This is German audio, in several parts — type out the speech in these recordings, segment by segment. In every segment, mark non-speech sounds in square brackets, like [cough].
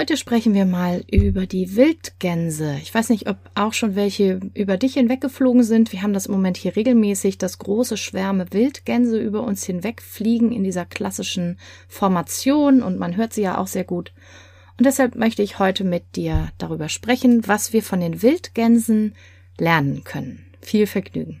Heute sprechen wir mal über die Wildgänse. Ich weiß nicht, ob auch schon welche über dich hinweggeflogen sind. Wir haben das im Moment hier regelmäßig, dass große Schwärme Wildgänse über uns hinwegfliegen in dieser klassischen Formation und man hört sie ja auch sehr gut. Und deshalb möchte ich heute mit dir darüber sprechen, was wir von den Wildgänsen lernen können. Viel Vergnügen.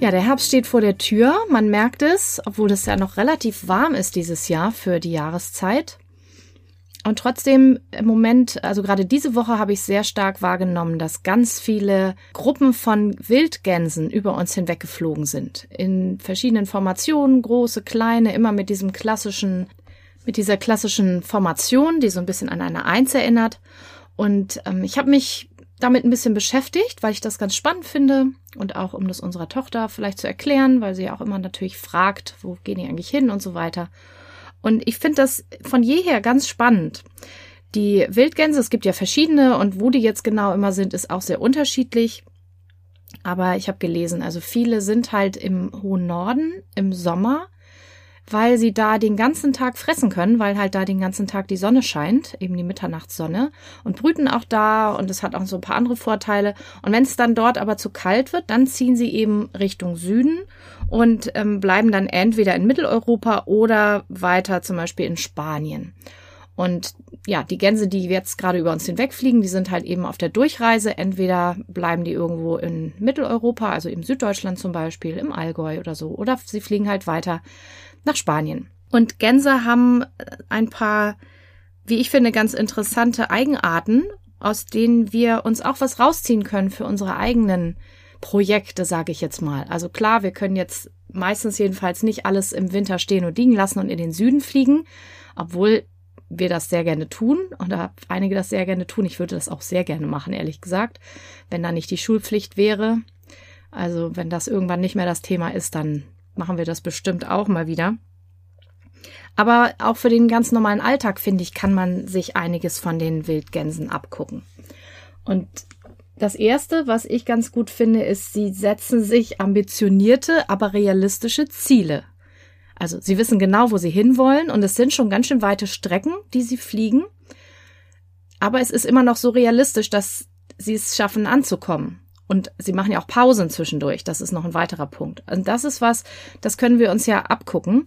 Ja, der Herbst steht vor der Tür. Man merkt es, obwohl es ja noch relativ warm ist dieses Jahr für die Jahreszeit. Und trotzdem im Moment, also gerade diese Woche habe ich sehr stark wahrgenommen, dass ganz viele Gruppen von Wildgänsen über uns hinweggeflogen sind. In verschiedenen Formationen, große, kleine, immer mit diesem klassischen, mit dieser klassischen Formation, die so ein bisschen an eine Eins erinnert. Und ähm, ich habe mich damit ein bisschen beschäftigt, weil ich das ganz spannend finde und auch um das unserer Tochter vielleicht zu erklären, weil sie ja auch immer natürlich fragt, wo gehen die eigentlich hin und so weiter. Und ich finde das von jeher ganz spannend. Die Wildgänse, es gibt ja verschiedene und wo die jetzt genau immer sind, ist auch sehr unterschiedlich. Aber ich habe gelesen, also viele sind halt im hohen Norden im Sommer weil sie da den ganzen Tag fressen können, weil halt da den ganzen Tag die Sonne scheint, eben die Mitternachtssonne und brüten auch da und es hat auch so ein paar andere Vorteile. Und wenn es dann dort aber zu kalt wird, dann ziehen sie eben Richtung Süden und ähm, bleiben dann entweder in Mitteleuropa oder weiter zum Beispiel in Spanien. Und ja, die Gänse, die jetzt gerade über uns hinwegfliegen, die sind halt eben auf der Durchreise. Entweder bleiben die irgendwo in Mitteleuropa, also im Süddeutschland zum Beispiel, im Allgäu oder so, oder sie fliegen halt weiter nach Spanien. Und Gänse haben ein paar, wie ich finde, ganz interessante Eigenarten, aus denen wir uns auch was rausziehen können für unsere eigenen Projekte, sage ich jetzt mal. Also klar, wir können jetzt meistens jedenfalls nicht alles im Winter stehen und liegen lassen und in den Süden fliegen, obwohl wir das sehr gerne tun oder einige das sehr gerne tun. Ich würde das auch sehr gerne machen, ehrlich gesagt, wenn da nicht die Schulpflicht wäre. Also wenn das irgendwann nicht mehr das Thema ist, dann machen wir das bestimmt auch mal wieder. Aber auch für den ganz normalen Alltag, finde ich, kann man sich einiges von den Wildgänsen abgucken. Und das erste, was ich ganz gut finde, ist, sie setzen sich ambitionierte, aber realistische Ziele. Also sie wissen genau, wo sie hinwollen und es sind schon ganz schön weite Strecken, die sie fliegen. Aber es ist immer noch so realistisch, dass sie es schaffen anzukommen. Und sie machen ja auch Pausen zwischendurch. Das ist noch ein weiterer Punkt. Und das ist was, das können wir uns ja abgucken.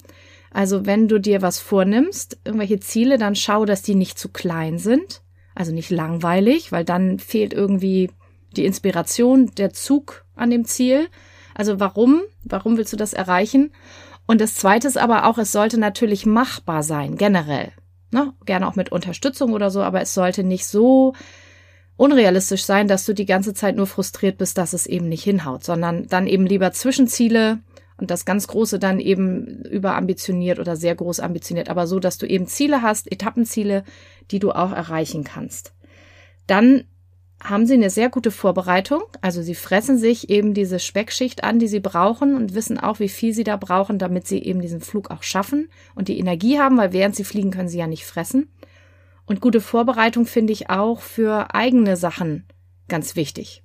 Also wenn du dir was vornimmst, irgendwelche Ziele, dann schau, dass die nicht zu klein sind. Also nicht langweilig, weil dann fehlt irgendwie die Inspiration, der Zug an dem Ziel. Also warum? Warum willst du das erreichen? Und das zweite ist aber auch, es sollte natürlich machbar sein, generell. Ne? Gerne auch mit Unterstützung oder so, aber es sollte nicht so unrealistisch sein, dass du die ganze Zeit nur frustriert bist, dass es eben nicht hinhaut, sondern dann eben lieber Zwischenziele und das ganz Große dann eben überambitioniert oder sehr groß ambitioniert, aber so, dass du eben Ziele hast, Etappenziele, die du auch erreichen kannst. Dann haben sie eine sehr gute Vorbereitung. Also sie fressen sich eben diese Speckschicht an, die sie brauchen und wissen auch, wie viel sie da brauchen, damit sie eben diesen Flug auch schaffen und die Energie haben, weil während sie fliegen, können sie ja nicht fressen. Und gute Vorbereitung finde ich auch für eigene Sachen ganz wichtig.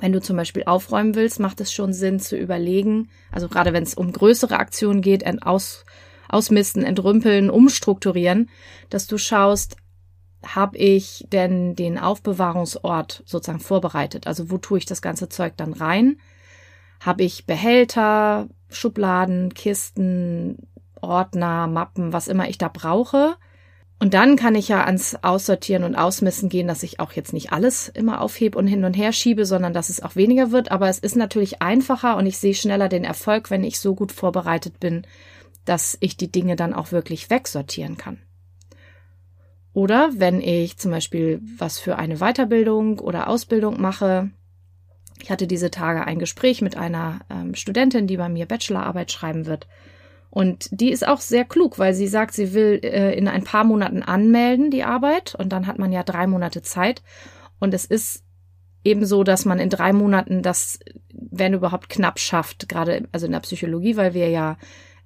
Wenn du zum Beispiel aufräumen willst, macht es schon Sinn zu überlegen, also gerade wenn es um größere Aktionen geht, Aus, ausmisten, entrümpeln, umstrukturieren, dass du schaust, habe ich denn den Aufbewahrungsort sozusagen vorbereitet? Also wo tue ich das ganze Zeug dann rein? Habe ich Behälter, Schubladen, Kisten, Ordner, Mappen, was immer ich da brauche? Und dann kann ich ja ans Aussortieren und Ausmessen gehen, dass ich auch jetzt nicht alles immer aufhebe und hin und her schiebe, sondern dass es auch weniger wird. Aber es ist natürlich einfacher und ich sehe schneller den Erfolg, wenn ich so gut vorbereitet bin, dass ich die Dinge dann auch wirklich wegsortieren kann. Oder wenn ich zum Beispiel was für eine Weiterbildung oder Ausbildung mache. Ich hatte diese Tage ein Gespräch mit einer ähm, Studentin, die bei mir Bachelorarbeit schreiben wird. Und die ist auch sehr klug, weil sie sagt, sie will äh, in ein paar Monaten anmelden, die Arbeit. Und dann hat man ja drei Monate Zeit. Und es ist eben so, dass man in drei Monaten das, wenn überhaupt, knapp schafft, gerade also in der Psychologie, weil wir ja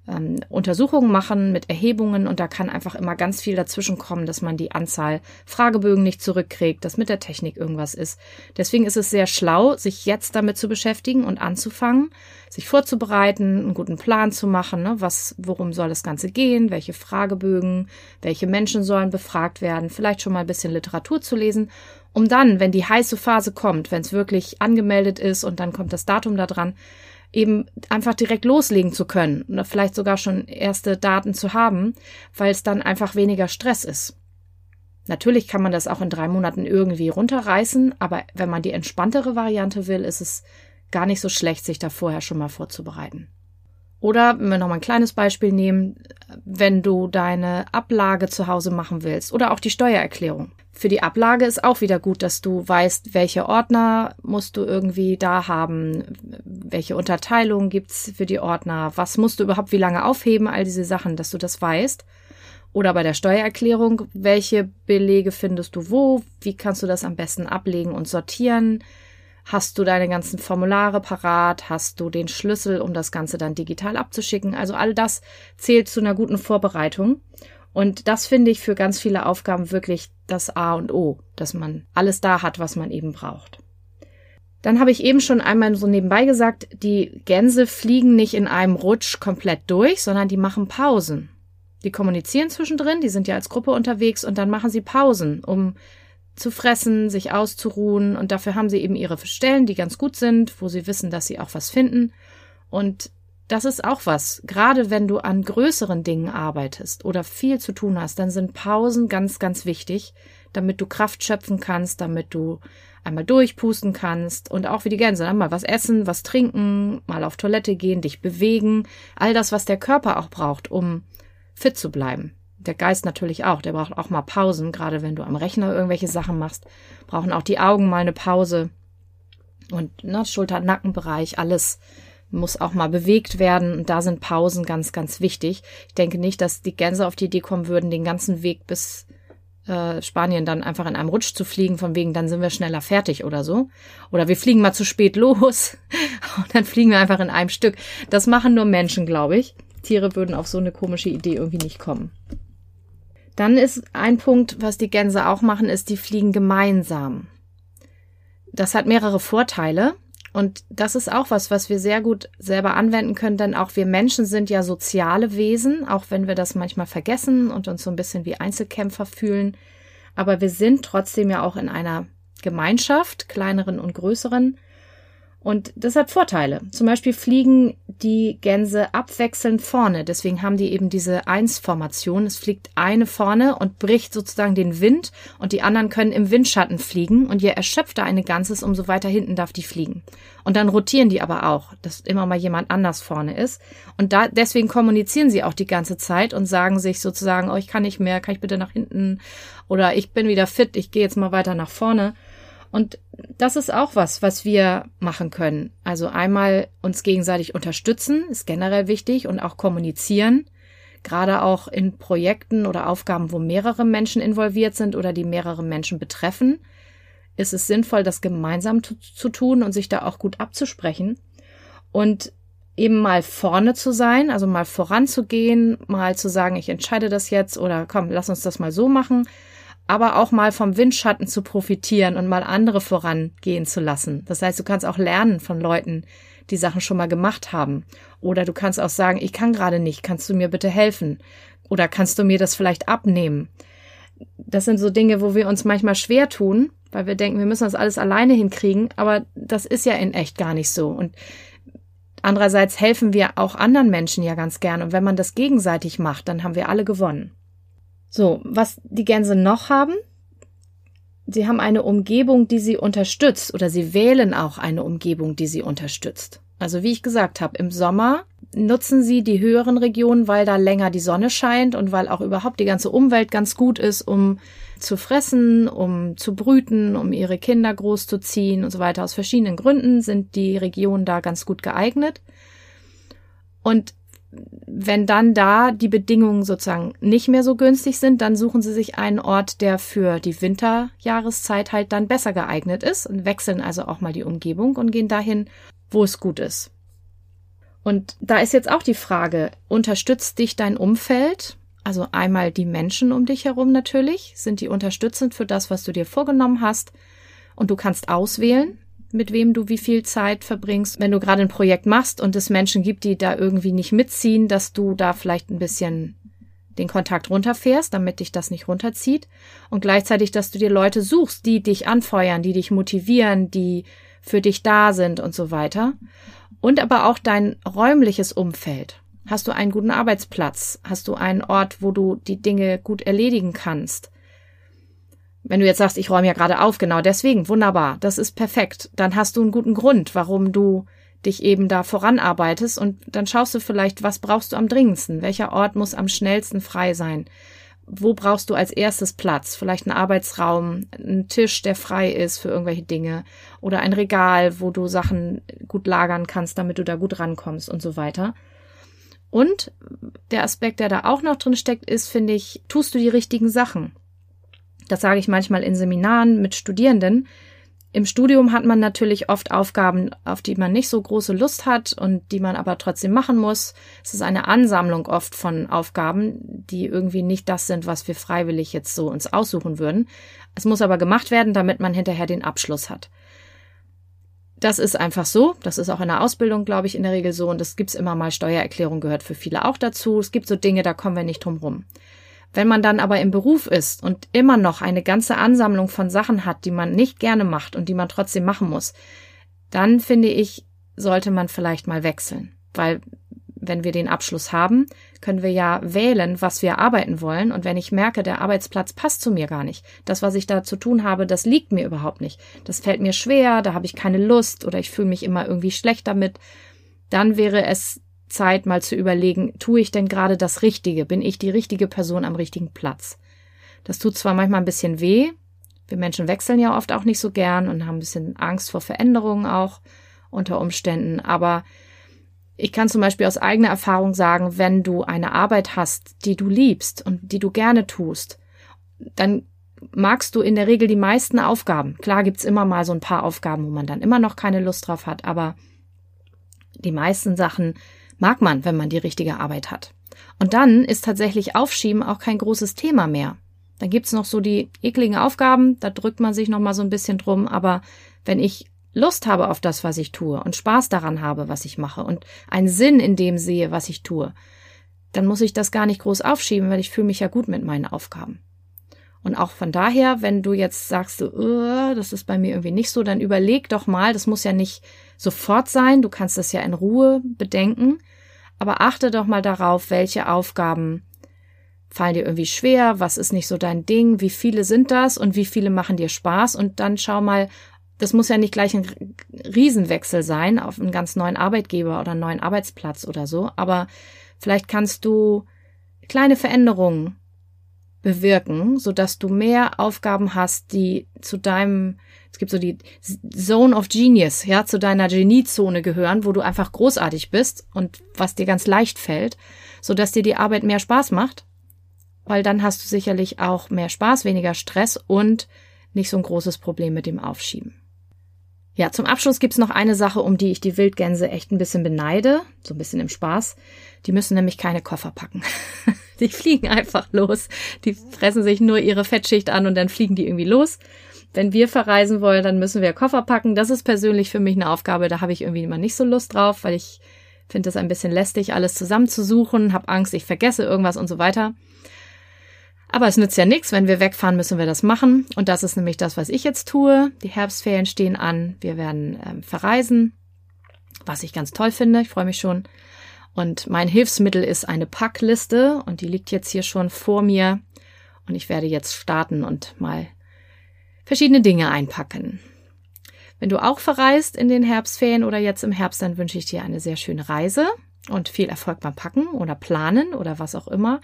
ähm, Untersuchungen machen mit Erhebungen und da kann einfach immer ganz viel dazwischen kommen, dass man die Anzahl Fragebögen nicht zurückkriegt, dass mit der Technik irgendwas ist. Deswegen ist es sehr schlau, sich jetzt damit zu beschäftigen und anzufangen, sich vorzubereiten, einen guten Plan zu machen, ne? was, worum soll das Ganze gehen, welche Fragebögen, welche Menschen sollen befragt werden, vielleicht schon mal ein bisschen Literatur zu lesen um dann, wenn die heiße Phase kommt, wenn es wirklich angemeldet ist und dann kommt das Datum da dran, eben einfach direkt loslegen zu können oder vielleicht sogar schon erste Daten zu haben, weil es dann einfach weniger Stress ist. Natürlich kann man das auch in drei Monaten irgendwie runterreißen, aber wenn man die entspanntere Variante will, ist es gar nicht so schlecht, sich da vorher schon mal vorzubereiten. Oder, wenn wir noch mal ein kleines Beispiel nehmen, wenn du deine Ablage zu Hause machen willst oder auch die Steuererklärung. Für die Ablage ist auch wieder gut, dass du weißt, welche Ordner musst du irgendwie da haben, welche Unterteilungen gibt's für die Ordner, was musst du überhaupt wie lange aufheben, all diese Sachen, dass du das weißt. Oder bei der Steuererklärung, welche Belege findest du wo, wie kannst du das am besten ablegen und sortieren, Hast du deine ganzen Formulare parat? Hast du den Schlüssel, um das Ganze dann digital abzuschicken? Also all das zählt zu einer guten Vorbereitung. Und das finde ich für ganz viele Aufgaben wirklich das A und O, dass man alles da hat, was man eben braucht. Dann habe ich eben schon einmal so nebenbei gesagt, die Gänse fliegen nicht in einem Rutsch komplett durch, sondern die machen Pausen. Die kommunizieren zwischendrin, die sind ja als Gruppe unterwegs und dann machen sie Pausen, um zu fressen, sich auszuruhen und dafür haben sie eben ihre Stellen, die ganz gut sind, wo sie wissen, dass sie auch was finden. Und das ist auch was. Gerade wenn du an größeren Dingen arbeitest oder viel zu tun hast, dann sind Pausen ganz, ganz wichtig, damit du Kraft schöpfen kannst, damit du einmal durchpusten kannst und auch wie die Gänse, mal was essen, was trinken, mal auf Toilette gehen, dich bewegen, all das, was der Körper auch braucht, um fit zu bleiben der Geist natürlich auch, der braucht auch mal Pausen, gerade wenn du am Rechner irgendwelche Sachen machst, brauchen auch die Augen mal eine Pause. Und ne, Schulter-Nackenbereich, alles muss auch mal bewegt werden. Und da sind Pausen ganz, ganz wichtig. Ich denke nicht, dass die Gänse auf die Idee kommen würden, den ganzen Weg bis äh, Spanien dann einfach in einem Rutsch zu fliegen, von wegen, dann sind wir schneller fertig oder so. Oder wir fliegen mal zu spät los [laughs] und dann fliegen wir einfach in einem Stück. Das machen nur Menschen, glaube ich. Tiere würden auf so eine komische Idee irgendwie nicht kommen. Dann ist ein Punkt, was die Gänse auch machen, ist, die fliegen gemeinsam. Das hat mehrere Vorteile. Und das ist auch was, was wir sehr gut selber anwenden können, denn auch wir Menschen sind ja soziale Wesen, auch wenn wir das manchmal vergessen und uns so ein bisschen wie Einzelkämpfer fühlen. Aber wir sind trotzdem ja auch in einer Gemeinschaft, kleineren und größeren. Und das hat Vorteile. Zum Beispiel fliegen die Gänse abwechselnd vorne. Deswegen haben die eben diese Eins-Formation. Es fliegt eine vorne und bricht sozusagen den Wind und die anderen können im Windschatten fliegen. Und je erschöpfter eine Gans ist, umso weiter hinten darf die fliegen. Und dann rotieren die aber auch, dass immer mal jemand anders vorne ist. Und da, deswegen kommunizieren sie auch die ganze Zeit und sagen sich sozusagen, oh, ich kann nicht mehr, kann ich bitte nach hinten? Oder ich bin wieder fit, ich gehe jetzt mal weiter nach vorne. Und das ist auch was, was wir machen können. Also einmal uns gegenseitig unterstützen, ist generell wichtig und auch kommunizieren. Gerade auch in Projekten oder Aufgaben, wo mehrere Menschen involviert sind oder die mehrere Menschen betreffen, ist es sinnvoll, das gemeinsam zu tun und sich da auch gut abzusprechen. Und eben mal vorne zu sein, also mal voranzugehen, mal zu sagen, ich entscheide das jetzt oder komm, lass uns das mal so machen, aber auch mal vom Windschatten zu profitieren und mal andere vorangehen zu lassen. Das heißt, du kannst auch lernen von Leuten, die Sachen schon mal gemacht haben. Oder du kannst auch sagen, ich kann gerade nicht, kannst du mir bitte helfen? Oder kannst du mir das vielleicht abnehmen? Das sind so Dinge, wo wir uns manchmal schwer tun, weil wir denken, wir müssen das alles alleine hinkriegen, aber das ist ja in echt gar nicht so. Und andererseits helfen wir auch anderen Menschen ja ganz gern. Und wenn man das gegenseitig macht, dann haben wir alle gewonnen. So, was die Gänse noch haben, sie haben eine Umgebung, die sie unterstützt oder sie wählen auch eine Umgebung, die sie unterstützt. Also wie ich gesagt habe, im Sommer nutzen sie die höheren Regionen, weil da länger die Sonne scheint und weil auch überhaupt die ganze Umwelt ganz gut ist, um zu fressen, um zu brüten, um ihre Kinder großzuziehen und so weiter. Aus verschiedenen Gründen sind die Regionen da ganz gut geeignet. Und wenn dann da die Bedingungen sozusagen nicht mehr so günstig sind, dann suchen sie sich einen Ort, der für die Winterjahreszeit halt dann besser geeignet ist und wechseln also auch mal die Umgebung und gehen dahin, wo es gut ist. Und da ist jetzt auch die Frage, unterstützt dich dein Umfeld? Also einmal die Menschen um dich herum natürlich, sind die unterstützend für das, was du dir vorgenommen hast? Und du kannst auswählen, mit wem du wie viel Zeit verbringst. Wenn du gerade ein Projekt machst und es Menschen gibt, die da irgendwie nicht mitziehen, dass du da vielleicht ein bisschen den Kontakt runterfährst, damit dich das nicht runterzieht. Und gleichzeitig, dass du dir Leute suchst, die dich anfeuern, die dich motivieren, die für dich da sind und so weiter. Und aber auch dein räumliches Umfeld. Hast du einen guten Arbeitsplatz? Hast du einen Ort, wo du die Dinge gut erledigen kannst? Wenn du jetzt sagst, ich räume ja gerade auf, genau deswegen, wunderbar, das ist perfekt. Dann hast du einen guten Grund, warum du dich eben da voranarbeitest und dann schaust du vielleicht, was brauchst du am dringendsten? Welcher Ort muss am schnellsten frei sein? Wo brauchst du als erstes Platz? Vielleicht einen Arbeitsraum, einen Tisch, der frei ist für irgendwelche Dinge oder ein Regal, wo du Sachen gut lagern kannst, damit du da gut rankommst und so weiter. Und der Aspekt, der da auch noch drin steckt, ist, finde ich, tust du die richtigen Sachen? Das sage ich manchmal in Seminaren mit Studierenden. Im Studium hat man natürlich oft Aufgaben, auf die man nicht so große Lust hat und die man aber trotzdem machen muss. Es ist eine Ansammlung oft von Aufgaben, die irgendwie nicht das sind, was wir freiwillig jetzt so uns aussuchen würden. Es muss aber gemacht werden, damit man hinterher den Abschluss hat. Das ist einfach so. Das ist auch in der Ausbildung, glaube ich, in der Regel so. Und das gibt's immer mal. Steuererklärung gehört für viele auch dazu. Es gibt so Dinge, da kommen wir nicht drum rum. Wenn man dann aber im Beruf ist und immer noch eine ganze Ansammlung von Sachen hat, die man nicht gerne macht und die man trotzdem machen muss, dann finde ich, sollte man vielleicht mal wechseln. Weil wenn wir den Abschluss haben, können wir ja wählen, was wir arbeiten wollen. Und wenn ich merke, der Arbeitsplatz passt zu mir gar nicht, das, was ich da zu tun habe, das liegt mir überhaupt nicht. Das fällt mir schwer, da habe ich keine Lust oder ich fühle mich immer irgendwie schlecht damit, dann wäre es Zeit, mal zu überlegen, tue ich denn gerade das Richtige? Bin ich die richtige Person am richtigen Platz? Das tut zwar manchmal ein bisschen weh. Wir Menschen wechseln ja oft auch nicht so gern und haben ein bisschen Angst vor Veränderungen auch unter Umständen. Aber ich kann zum Beispiel aus eigener Erfahrung sagen, wenn du eine Arbeit hast, die du liebst und die du gerne tust, dann magst du in der Regel die meisten Aufgaben. Klar gibt's immer mal so ein paar Aufgaben, wo man dann immer noch keine Lust drauf hat, aber die meisten Sachen mag man, wenn man die richtige Arbeit hat. Und dann ist tatsächlich Aufschieben auch kein großes Thema mehr. Dann gibt's noch so die ekligen Aufgaben, da drückt man sich noch mal so ein bisschen drum, aber wenn ich Lust habe auf das, was ich tue und Spaß daran habe, was ich mache und einen Sinn in dem sehe, was ich tue, dann muss ich das gar nicht groß aufschieben, weil ich fühle mich ja gut mit meinen Aufgaben. Und auch von daher, wenn du jetzt sagst, so, uh, das ist bei mir irgendwie nicht so, dann überleg doch mal, das muss ja nicht sofort sein, du kannst das ja in Ruhe bedenken, aber achte doch mal darauf, welche Aufgaben fallen dir irgendwie schwer, was ist nicht so dein Ding, wie viele sind das und wie viele machen dir Spaß. Und dann schau mal, das muss ja nicht gleich ein Riesenwechsel sein auf einen ganz neuen Arbeitgeber oder einen neuen Arbeitsplatz oder so, aber vielleicht kannst du kleine Veränderungen bewirken, so dass du mehr Aufgaben hast, die zu deinem, es gibt so die Zone of Genius, ja, zu deiner Geniezone gehören, wo du einfach großartig bist und was dir ganz leicht fällt, so dass dir die Arbeit mehr Spaß macht, weil dann hast du sicherlich auch mehr Spaß, weniger Stress und nicht so ein großes Problem mit dem Aufschieben. Ja, zum Abschluss gibt's noch eine Sache, um die ich die Wildgänse echt ein bisschen beneide, so ein bisschen im Spaß. Die müssen nämlich keine Koffer packen. [laughs] die fliegen einfach los. Die fressen sich nur ihre Fettschicht an und dann fliegen die irgendwie los. Wenn wir verreisen wollen, dann müssen wir Koffer packen. Das ist persönlich für mich eine Aufgabe, da habe ich irgendwie immer nicht so Lust drauf, weil ich finde es ein bisschen lästig, alles zusammenzusuchen, habe Angst, ich vergesse irgendwas und so weiter. Aber es nützt ja nichts, wenn wir wegfahren, müssen wir das machen. Und das ist nämlich das, was ich jetzt tue. Die Herbstferien stehen an. Wir werden ähm, verreisen, was ich ganz toll finde. Ich freue mich schon. Und mein Hilfsmittel ist eine Packliste und die liegt jetzt hier schon vor mir. Und ich werde jetzt starten und mal verschiedene Dinge einpacken. Wenn du auch verreist in den Herbstferien oder jetzt im Herbst, dann wünsche ich dir eine sehr schöne Reise und viel Erfolg beim Packen oder Planen oder was auch immer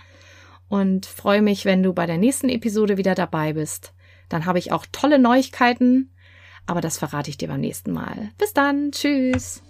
und freue mich, wenn du bei der nächsten Episode wieder dabei bist. Dann habe ich auch tolle Neuigkeiten, aber das verrate ich dir beim nächsten Mal. Bis dann, tschüss.